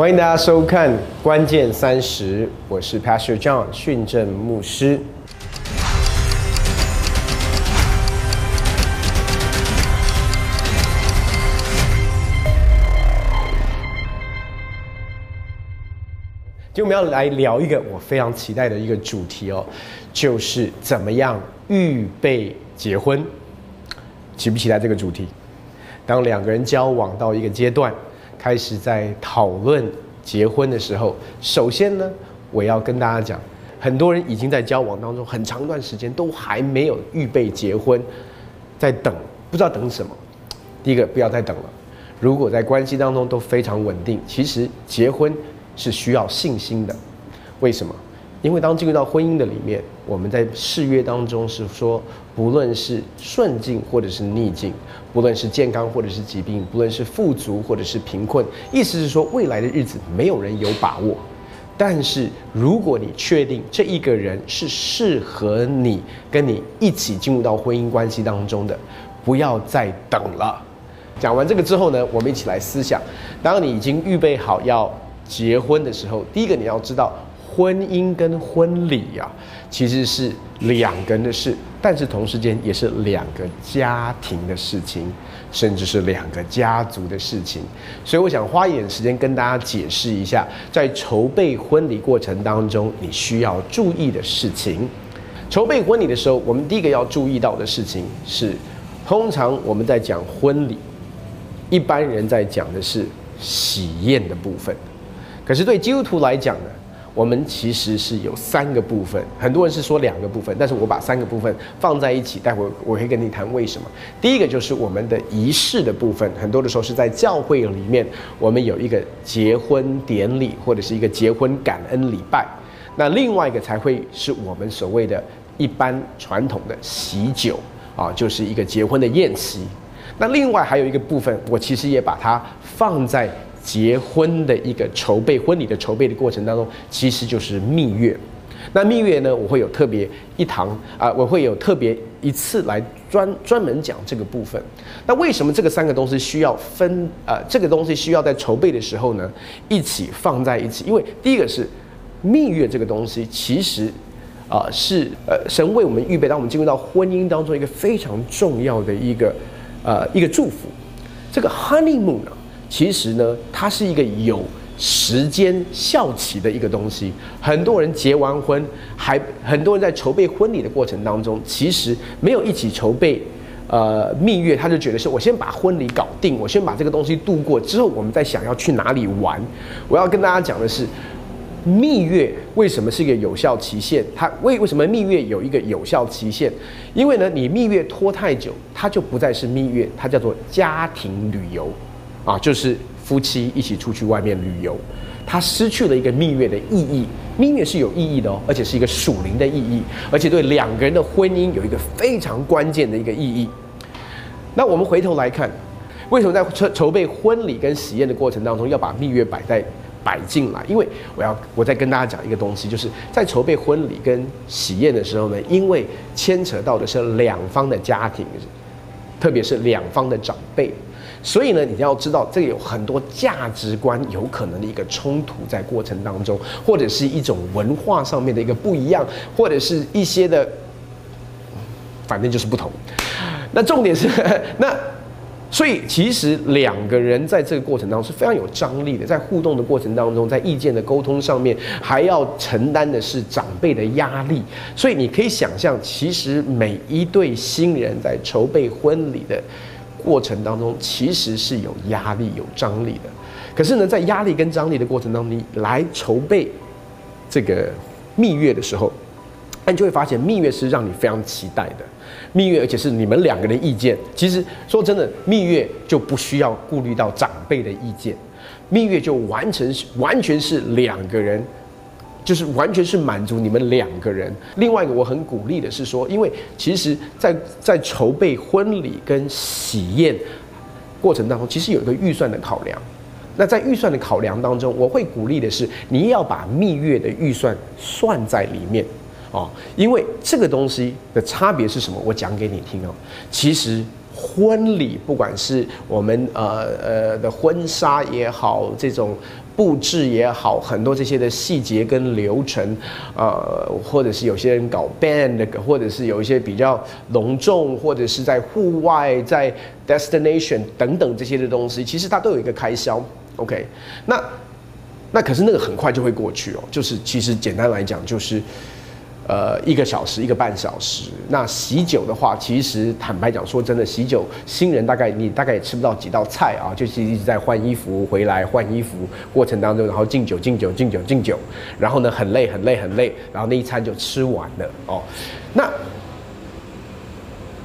欢迎大家收看《关键三十》，我是 Pastor John 训正牧师。今天我们要来聊一个我非常期待的一个主题哦，就是怎么样预备结婚。期不期待这个主题？当两个人交往到一个阶段，开始在讨论结婚的时候，首先呢，我要跟大家讲，很多人已经在交往当中很长一段时间都还没有预备结婚，在等，不知道等什么。第一个，不要再等了。如果在关系当中都非常稳定，其实结婚。是需要信心的，为什么？因为当进入到婚姻的里面，我们在誓约当中是说，不论是顺境或者是逆境，不论是健康或者是疾病，不论是富足或者是贫困，意思是说未来的日子没有人有把握。但是如果你确定这一个人是适合你跟你一起进入到婚姻关系当中的，不要再等了。讲完这个之后呢，我们一起来思想，当你已经预备好要。结婚的时候，第一个你要知道，婚姻跟婚礼呀，其实是两个人的事，但是同时间也是两个家庭的事情，甚至是两个家族的事情。所以我想花一点时间跟大家解释一下，在筹备婚礼过程当中，你需要注意的事情。筹备婚礼的时候，我们第一个要注意到的事情是，通常我们在讲婚礼，一般人在讲的是喜宴的部分。可是对基督徒来讲呢，我们其实是有三个部分。很多人是说两个部分，但是我把三个部分放在一起，待会我会跟你谈为什么。第一个就是我们的仪式的部分，很多的时候是在教会里面，我们有一个结婚典礼或者是一个结婚感恩礼拜。那另外一个才会是我们所谓的一般传统的喜酒啊，就是一个结婚的宴席。那另外还有一个部分，我其实也把它放在。结婚的一个筹备，婚礼的筹备的过程当中，其实就是蜜月。那蜜月呢，我会有特别一堂啊，我会有特别一次来专专门讲这个部分。那为什么这个三个东西需要分呃，这个东西需要在筹备的时候呢，一起放在一起？因为第一个是蜜月这个东西，其实啊是呃神为我们预备，当我们进入到婚姻当中一个非常重要的一个呃一个祝福。这个 honeymoon 呢？其实呢，它是一个有时间效期的一个东西。很多人结完婚，还很多人在筹备婚礼的过程当中，其实没有一起筹备，呃，蜜月，他就觉得是我先把婚礼搞定，我先把这个东西度过之后，我们再想要去哪里玩。我要跟大家讲的是，蜜月为什么是一个有效期限？它为为什么蜜月有一个有效期限？因为呢，你蜜月拖太久，它就不再是蜜月，它叫做家庭旅游。啊，就是夫妻一起出去外面旅游，他失去了一个蜜月的意义。蜜月是有意义的哦，而且是一个属灵的意义，而且对两个人的婚姻有一个非常关键的一个意义。那我们回头来看，为什么在筹筹备婚礼跟喜宴的过程当中要把蜜月摆在摆进来？因为我要我再跟大家讲一个东西，就是在筹备婚礼跟喜宴的时候呢，因为牵扯到的是两方的家庭，特别是两方的长辈。所以呢，你要知道，这个有很多价值观有可能的一个冲突在过程当中，或者是一种文化上面的一个不一样，或者是一些的，反正就是不同。那重点是，那所以其实两个人在这个过程当中是非常有张力的，在互动的过程当中，在意见的沟通上面，还要承担的是长辈的压力。所以你可以想象，其实每一对新人在筹备婚礼的。过程当中其实是有压力、有张力的，可是呢，在压力跟张力的过程当中，你来筹备这个蜜月的时候，你就会发现蜜月是让你非常期待的。蜜月，而且是你们两个人意见。其实说真的，蜜月就不需要顾虑到长辈的意见，蜜月就完成完全是两个人。就是完全是满足你们两个人。另外一个我很鼓励的是说，因为其实，在在筹备婚礼跟喜宴过程当中，其实有一个预算的考量。那在预算的考量当中，我会鼓励的是，你要把蜜月的预算算在里面哦，因为这个东西的差别是什么？我讲给你听哦。其实婚礼，不管是我们呃呃的婚纱也好，这种。布置也好，很多这些的细节跟流程，呃，或者是有些人搞 band，或者是有一些比较隆重，或者是在户外，在 destination 等等这些的东西，其实它都有一个开销。OK，那那可是那个很快就会过去哦，就是其实简单来讲就是。呃，一个小时，一个半小时。那喜酒的话，其实坦白讲，说真的，喜酒新人大概你大概也吃不到几道菜啊，就是一直在换衣服，回来换衣服过程当中，然后敬酒敬酒敬酒敬酒，然后呢很累很累很累，然后那一餐就吃完了哦。那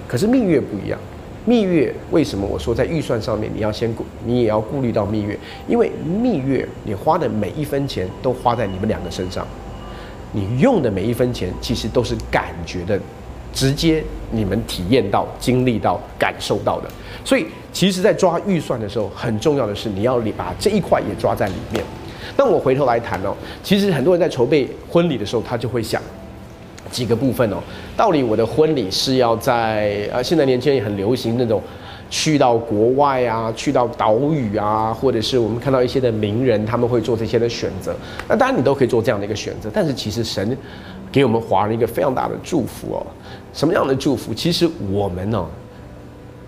可是蜜月不一样，蜜月为什么我说在预算上面你要先顾，你也要顾虑到蜜月，因为蜜月你花的每一分钱都花在你们两个身上。你用的每一分钱，其实都是感觉的，直接你们体验到、经历到、感受到的。所以，其实，在抓预算的时候，很重要的是你要把这一块也抓在里面。那我回头来谈哦，其实很多人在筹备婚礼的时候，他就会想几个部分哦。到底我的婚礼是要在呃，现在年轻人也很流行那种。去到国外啊，去到岛屿啊，或者是我们看到一些的名人，他们会做这些的选择。那当然你都可以做这样的一个选择，但是其实神给我们华人一个非常大的祝福哦。什么样的祝福？其实我们呢，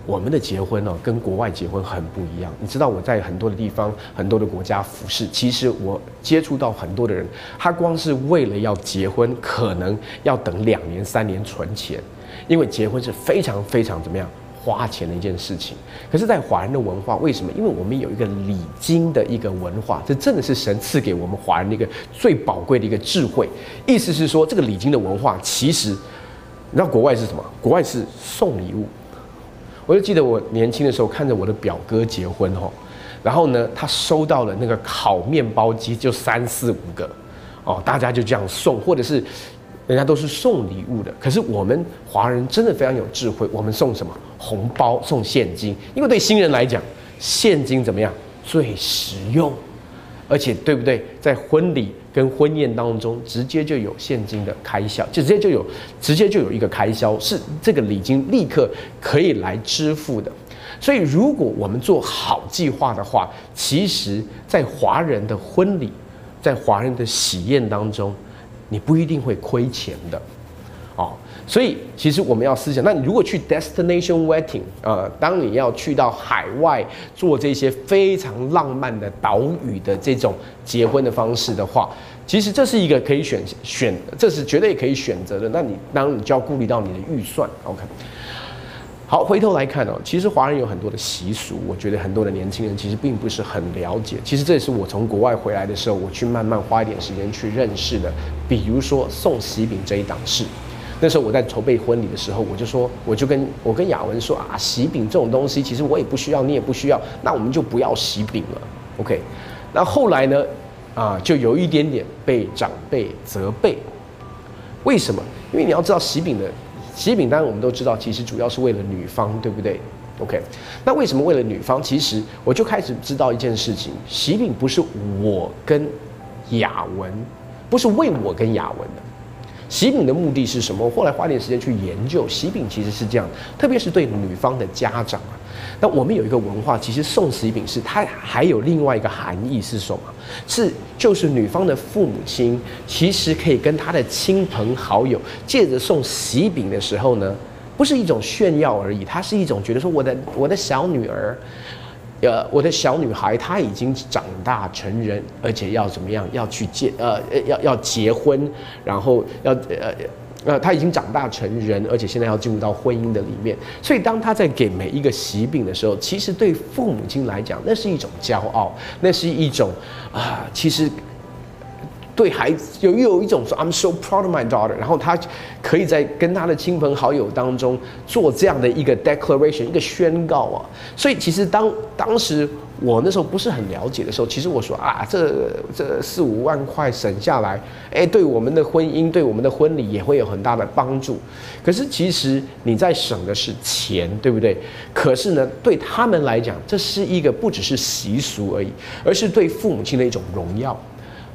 我们的结婚呢，跟国外结婚很不一样。你知道我在很多的地方、很多的国家服侍，其实我接触到很多的人，他光是为了要结婚，可能要等两年、三年存钱，因为结婚是非常非常怎么样？花钱的一件事情，可是，在华人的文化，为什么？因为我们有一个礼金的一个文化，这真的是神赐给我们华人的一个最宝贵的一个智慧。意思是说，这个礼金的文化，其实，你知道国外是什么？国外是送礼物。我就记得我年轻的时候，看着我的表哥结婚哦，然后呢，他收到了那个烤面包机，就三四五个，哦，大家就这样送，或者是。人家都是送礼物的，可是我们华人真的非常有智慧。我们送什么？红包，送现金。因为对新人来讲，现金怎么样？最实用，而且对不对？在婚礼跟婚宴当中，直接就有现金的开销，就直接就有，直接就有一个开销，是这个礼金立刻可以来支付的。所以，如果我们做好计划的话，其实，在华人的婚礼，在华人的喜宴当中。你不一定会亏钱的，哦，所以其实我们要思想，那你如果去 destination wedding，呃，当你要去到海外做这些非常浪漫的岛屿的这种结婚的方式的话，其实这是一个可以选选，这是绝对可以选择的。那你当你就要顾虑到你的预算，OK。好，回头来看哦，其实华人有很多的习俗，我觉得很多的年轻人其实并不是很了解。其实这也是我从国外回来的时候，我去慢慢花一点时间去认识的。比如说送喜饼这一档事，那时候我在筹备婚礼的时候，我就说，我就跟我跟雅文说啊，喜饼这种东西，其实我也不需要，你也不需要，那我们就不要喜饼了，OK？那后来呢，啊，就有一点点被长辈责备，为什么？因为你要知道喜饼的。喜饼当然我们都知道，其实主要是为了女方，对不对？OK，那为什么为了女方？其实我就开始知道一件事情：喜饼不是我跟雅文，不是为我跟雅文的。喜饼的目的是什么？我后来花点时间去研究，喜饼其实是这样，特别是对女方的家长。那我们有一个文化，其实送喜饼是它还有另外一个含义是什么？是就是女方的父母亲其实可以跟他的亲朋好友借着送喜饼的时候呢，不是一种炫耀而已，它是一种觉得说我的我的小女儿，呃，我的小女孩她已经长大成人，而且要怎么样要去结呃要要结婚，然后要呃。那，他已经长大成人，而且现在要进入到婚姻的里面，所以当他在给每一个喜饼的时候，其实对父母亲来讲，那是一种骄傲，那是一种啊，其实对孩子有又有一种说 I'm so proud of my daughter，然后他可以在跟他的亲朋好友当中做这样的一个 declaration，一个宣告啊，所以其实当当时。我那时候不是很了解的时候，其实我说啊，这这四五万块省下来，哎，对我们的婚姻，对我们的婚礼也会有很大的帮助。可是其实你在省的是钱，对不对？可是呢，对他们来讲，这是一个不只是习俗而已，而是对父母亲的一种荣耀，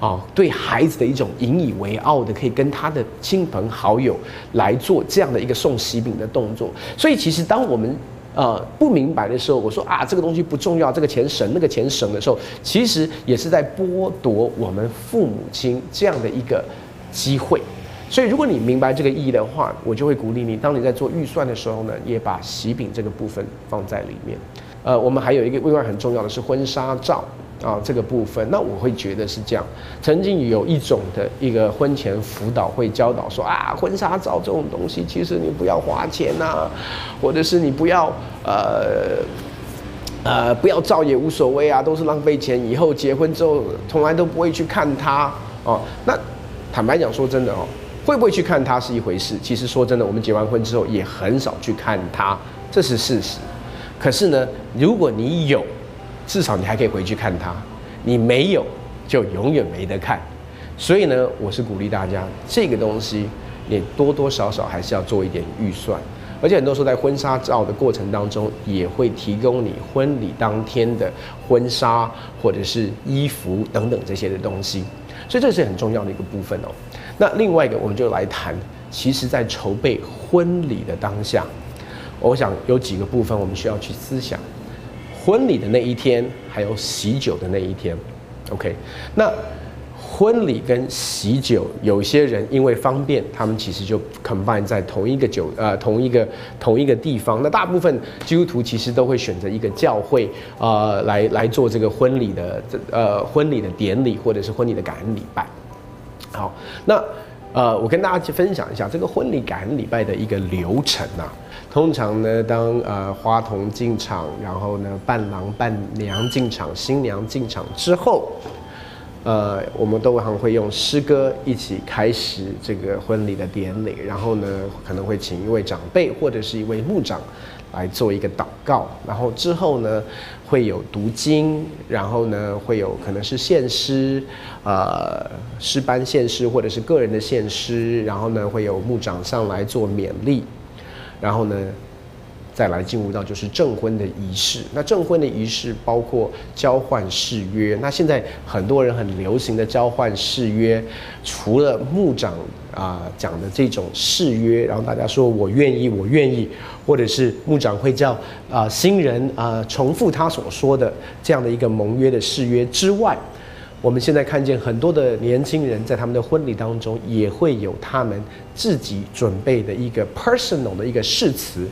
啊，对孩子的一种引以为傲的，可以跟他的亲朋好友来做这样的一个送喜饼的动作。所以其实当我们呃不明白的时候，我说啊这个东西不重要，这个钱省那个钱省的时候，其实也是在剥夺我们父母亲这样的一个机会。所以如果你明白这个意义的话，我就会鼓励你，当你在做预算的时候呢，也把喜饼这个部分放在里面。呃，我们还有一个另外很重要的是婚纱照啊这个部分，那我会觉得是这样。曾经有一种的一个婚前辅导会教导说啊，婚纱照这种东西，其实你不要花钱呐，或者是你不要呃呃不要照也无所谓啊，都是浪费钱，以后结婚之后从来都不会去看它哦。那坦白讲说真的哦。会不会去看他是一回事，其实说真的，我们结完婚之后也很少去看他，这是事实。可是呢，如果你有，至少你还可以回去看他；你没有，就永远没得看。所以呢，我是鼓励大家，这个东西你多多少少还是要做一点预算。而且很多时候在婚纱照的过程当中，也会提供你婚礼当天的婚纱或者是衣服等等这些的东西。所以这是很重要的一个部分哦。那另外一个，我们就来谈，其实，在筹备婚礼的当下，我想有几个部分我们需要去思想：婚礼的那一天，还有喜酒的那一天。OK，那。婚礼跟喜酒，有些人因为方便，他们其实就 combine 在同一个酒呃同一个同一个地方。那大部分基督徒其实都会选择一个教会呃来来做这个婚礼的这呃婚礼的典礼或者是婚礼的感恩礼拜。好，那呃我跟大家去分享一下这个婚礼感恩礼拜的一个流程啊。通常呢，当呃花童进场，然后呢伴郎伴娘进场，新娘进场之后。呃，我们都还会用诗歌一起开始这个婚礼的典礼，然后呢，可能会请一位长辈或者是一位牧长来做一个祷告，然后之后呢，会有读经，然后呢，会有可能是献诗，呃，诗班献诗或者是个人的献诗，然后呢，会有牧长上来做勉励，然后呢。再来进入到就是证婚的仪式，那证婚的仪式包括交换誓约。那现在很多人很流行的交换誓约，除了牧长啊讲的这种誓约，然后大家说我愿意，我愿意，或者是牧长会叫啊新人啊重复他所说的这样的一个盟约的誓约之外，我们现在看见很多的年轻人在他们的婚礼当中也会有他们自己准备的一个 personal 的一个誓词。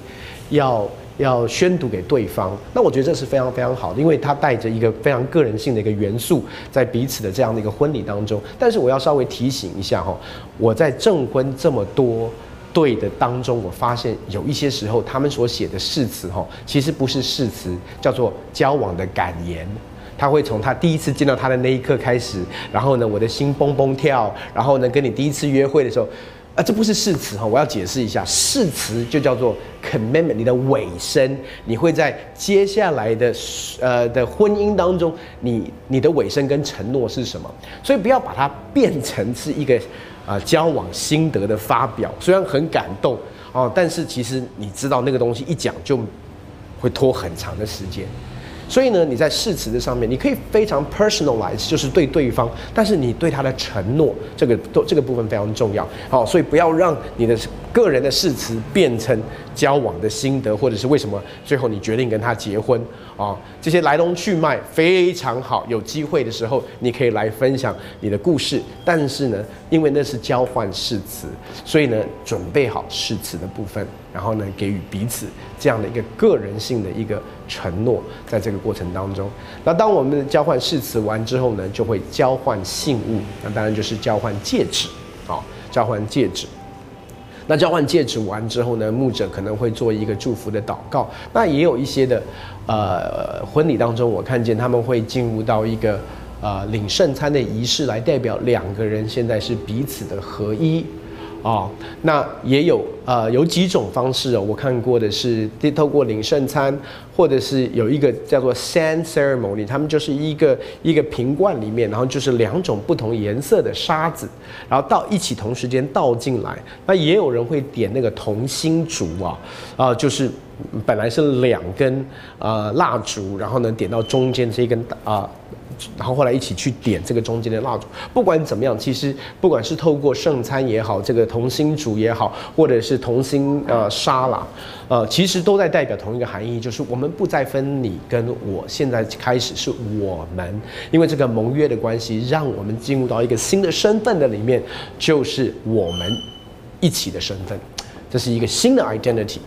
要要宣读给对方，那我觉得这是非常非常好的，因为它带着一个非常个人性的一个元素在彼此的这样的一个婚礼当中。但是我要稍微提醒一下哈，我在证婚这么多对的当中，我发现有一些时候他们所写的誓词哈，其实不是誓词，叫做交往的感言。他会从他第一次见到他的那一刻开始，然后呢，我的心蹦蹦跳，然后呢，跟你第一次约会的时候。啊，这不是誓词哈，我要解释一下，誓词就叫做 commitment，你的尾声，你会在接下来的呃的婚姻当中，你你的尾声跟承诺是什么？所以不要把它变成是一个啊交往心得的发表，虽然很感动哦，但是其实你知道那个东西一讲就会拖很长的时间。所以呢，你在誓词的上面，你可以非常 personalize，就是对对方，但是你对他的承诺，这个都这个部分非常重要。好，所以不要让你的个人的誓词变成交往的心得，或者是为什么最后你决定跟他结婚啊？这些来龙去脉非常好，有机会的时候你可以来分享你的故事。但是呢，因为那是交换誓词，所以呢，准备好誓词的部分。然后呢，给予彼此这样的一个个人性的一个承诺，在这个过程当中，那当我们交换誓词完之后呢，就会交换信物，那当然就是交换戒指，好，交换戒指。那交换戒指完之后呢，牧者可能会做一个祝福的祷告。那也有一些的，呃，婚礼当中，我看见他们会进入到一个呃领圣餐的仪式，来代表两个人现在是彼此的合一。哦，那也有呃有几种方式哦，我看过的是透过领圣餐，或者是有一个叫做 sand ceremony，他们就是一个一个瓶罐里面，然后就是两种不同颜色的沙子，然后倒一起同时间倒进来。那也有人会点那个同心烛啊，啊，就是本来是两根呃蜡烛，然后呢点到中间这一根啊然后后来一起去点这个中间的蜡烛。不管怎么样，其实不管是透过圣餐也好，这个同心烛也好，或者是同心呃沙拉，呃，其实都在代表同一个含义，就是我们不再分你跟我，现在开始是我们，因为这个盟约的关系，让我们进入到一个新的身份的里面，就是我们一起的身份，这是一个新的 identity。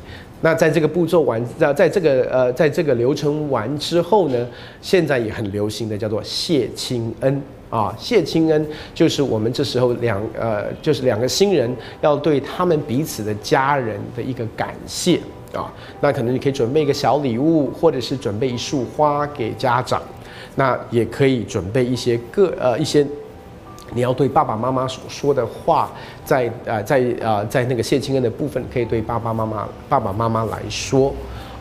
那在这个步骤完，在在这个呃，在这个流程完之后呢，现在也很流行的叫做谢亲恩啊，谢亲恩就是我们这时候两呃，就是两个新人要对他们彼此的家人的一个感谢啊。那可能你可以准备一个小礼物，或者是准备一束花给家长，那也可以准备一些个呃一些。你要对爸爸妈妈所说的话，在呃在呃在那个谢清恩的部分，可以对爸爸妈妈爸爸妈妈来说，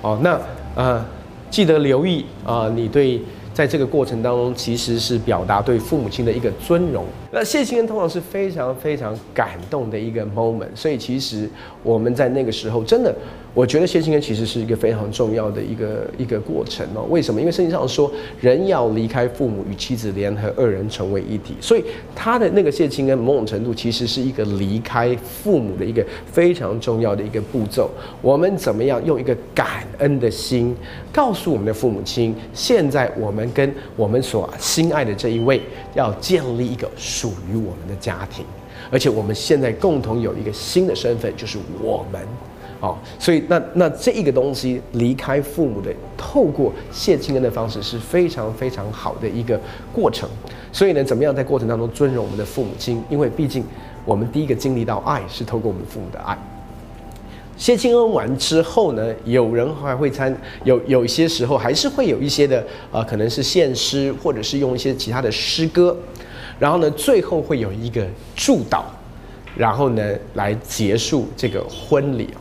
哦，那呃记得留意啊，你对在这个过程当中，其实是表达对父母亲的一个尊荣。那谢亲恩通常是非常非常感动的一个 moment，所以其实我们在那个时候真的。我觉得谢亲恩其实是一个非常重要的一个一个过程哦。为什么？因为圣经上说，人要离开父母，与妻子联合，二人成为一体。所以他的那个谢亲恩，某种程度其实是一个离开父母的一个非常重要的一个步骤。我们怎么样用一个感恩的心，告诉我们的父母亲，现在我们跟我们所心爱的这一位，要建立一个属于我们的家庭，而且我们现在共同有一个新的身份，就是我们。哦，所以那那这一个东西离开父母的，透过谢亲恩的方式是非常非常好的一个过程。所以呢，怎么样在过程当中尊荣我们的父母亲？因为毕竟我们第一个经历到爱是透过我们父母的爱。谢亲恩完之后呢，有人还会参有有一些时候还是会有一些的呃，可能是献诗或者是用一些其他的诗歌，然后呢，最后会有一个祝祷，然后呢来结束这个婚礼啊。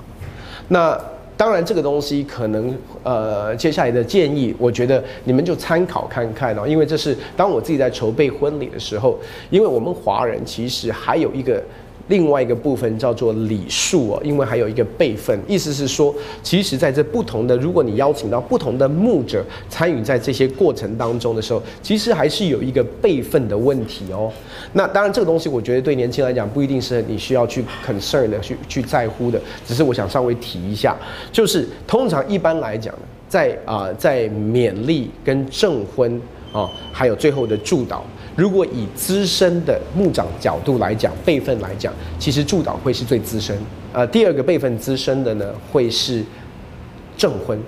那当然，这个东西可能呃，接下来的建议，我觉得你们就参考看看哦，因为这是当我自己在筹备婚礼的时候，因为我们华人其实还有一个。另外一个部分叫做礼数哦，因为还有一个辈分，意思是说，其实在这不同的，如果你邀请到不同的牧者参与在这些过程当中的时候，其实还是有一个辈分的问题哦。那当然，这个东西我觉得对年轻人来讲不一定是你需要去 concern 的去去在乎的，只是我想稍微提一下，就是通常一般来讲，在啊在勉励跟证婚啊，还有最后的祝祷。如果以资深的牧长角度来讲，辈分来讲，其实助导会是最资深。呃，第二个辈分资深的呢，会是证婚，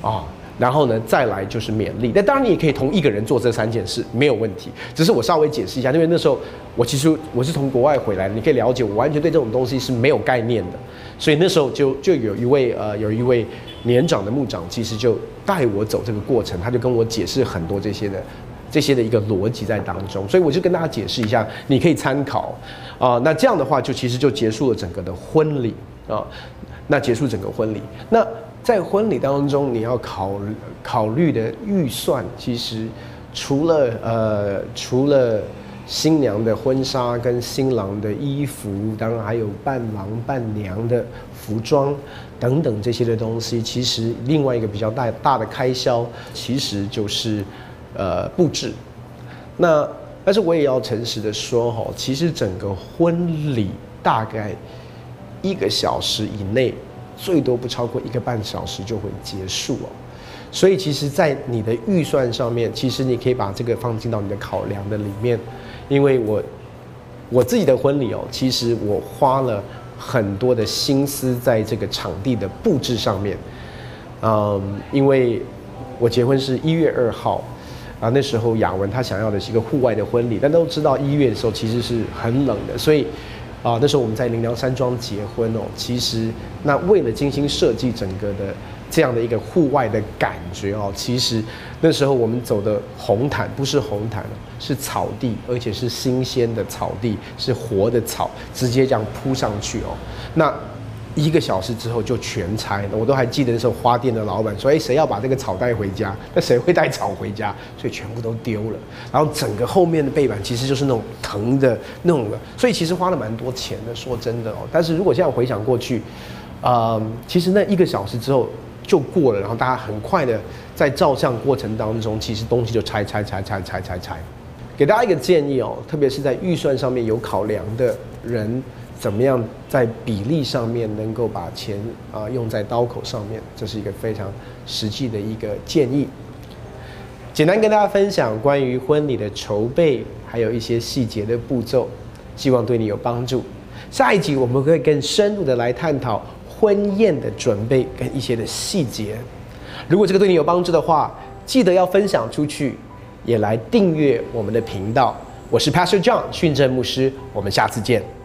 啊，然后呢，再来就是勉励。那当然，你也可以同一个人做这三件事，没有问题。只是我稍微解释一下，因为那时候我其实我是从国外回来的，你可以了解，我完全对这种东西是没有概念的。所以那时候就就有一位呃，有一位年长的牧长，其实就带我走这个过程，他就跟我解释很多这些的。这些的一个逻辑在当中，所以我就跟大家解释一下，你可以参考啊。那这样的话，就其实就结束了整个的婚礼啊。那结束整个婚礼，那在婚礼当中，你要考考虑的预算，其实除了呃，除了新娘的婚纱跟新郎的衣服，当然还有伴郎伴娘的服装等等这些的东西，其实另外一个比较大大的开销，其实就是。呃，布置，那但是我也要诚实的说哈，其实整个婚礼大概一个小时以内，最多不超过一个半小时就会结束哦。所以其实，在你的预算上面，其实你可以把这个放进到你的考量的里面，因为我我自己的婚礼哦，其实我花了很多的心思在这个场地的布置上面，嗯，因为我结婚是一月二号。啊，那时候雅文他想要的是一个户外的婚礼，但都知道一月的时候其实是很冷的，所以，啊，那时候我们在林良山庄结婚哦。其实，那为了精心设计整个的这样的一个户外的感觉哦，其实那时候我们走的红毯不是红毯是草地，而且是新鲜的草地，是活的草，直接这样铺上去哦。那一个小时之后就全拆了，我都还记得那时候花店的老板说：“哎，谁要把这个草带回家？那谁会带草回家？所以全部都丢了。然后整个后面的背板其实就是那种藤的那种的，所以其实花了蛮多钱的。说真的哦，但是如果现在回想过去，呃，其实那一个小时之后就过了，然后大家很快的在照相过程当中，其实东西就拆拆拆拆拆拆拆。给大家一个建议哦，特别是在预算上面有考量的人，怎么样在比例上面能够把钱啊用在刀口上面，这是一个非常实际的一个建议。简单跟大家分享关于婚礼的筹备，还有一些细节的步骤，希望对你有帮助。下一集我们会更深入的来探讨婚宴的准备跟一些的细节。如果这个对你有帮助的话，记得要分享出去。也来订阅我们的频道，我是 Pastor John 训正牧师，我们下次见。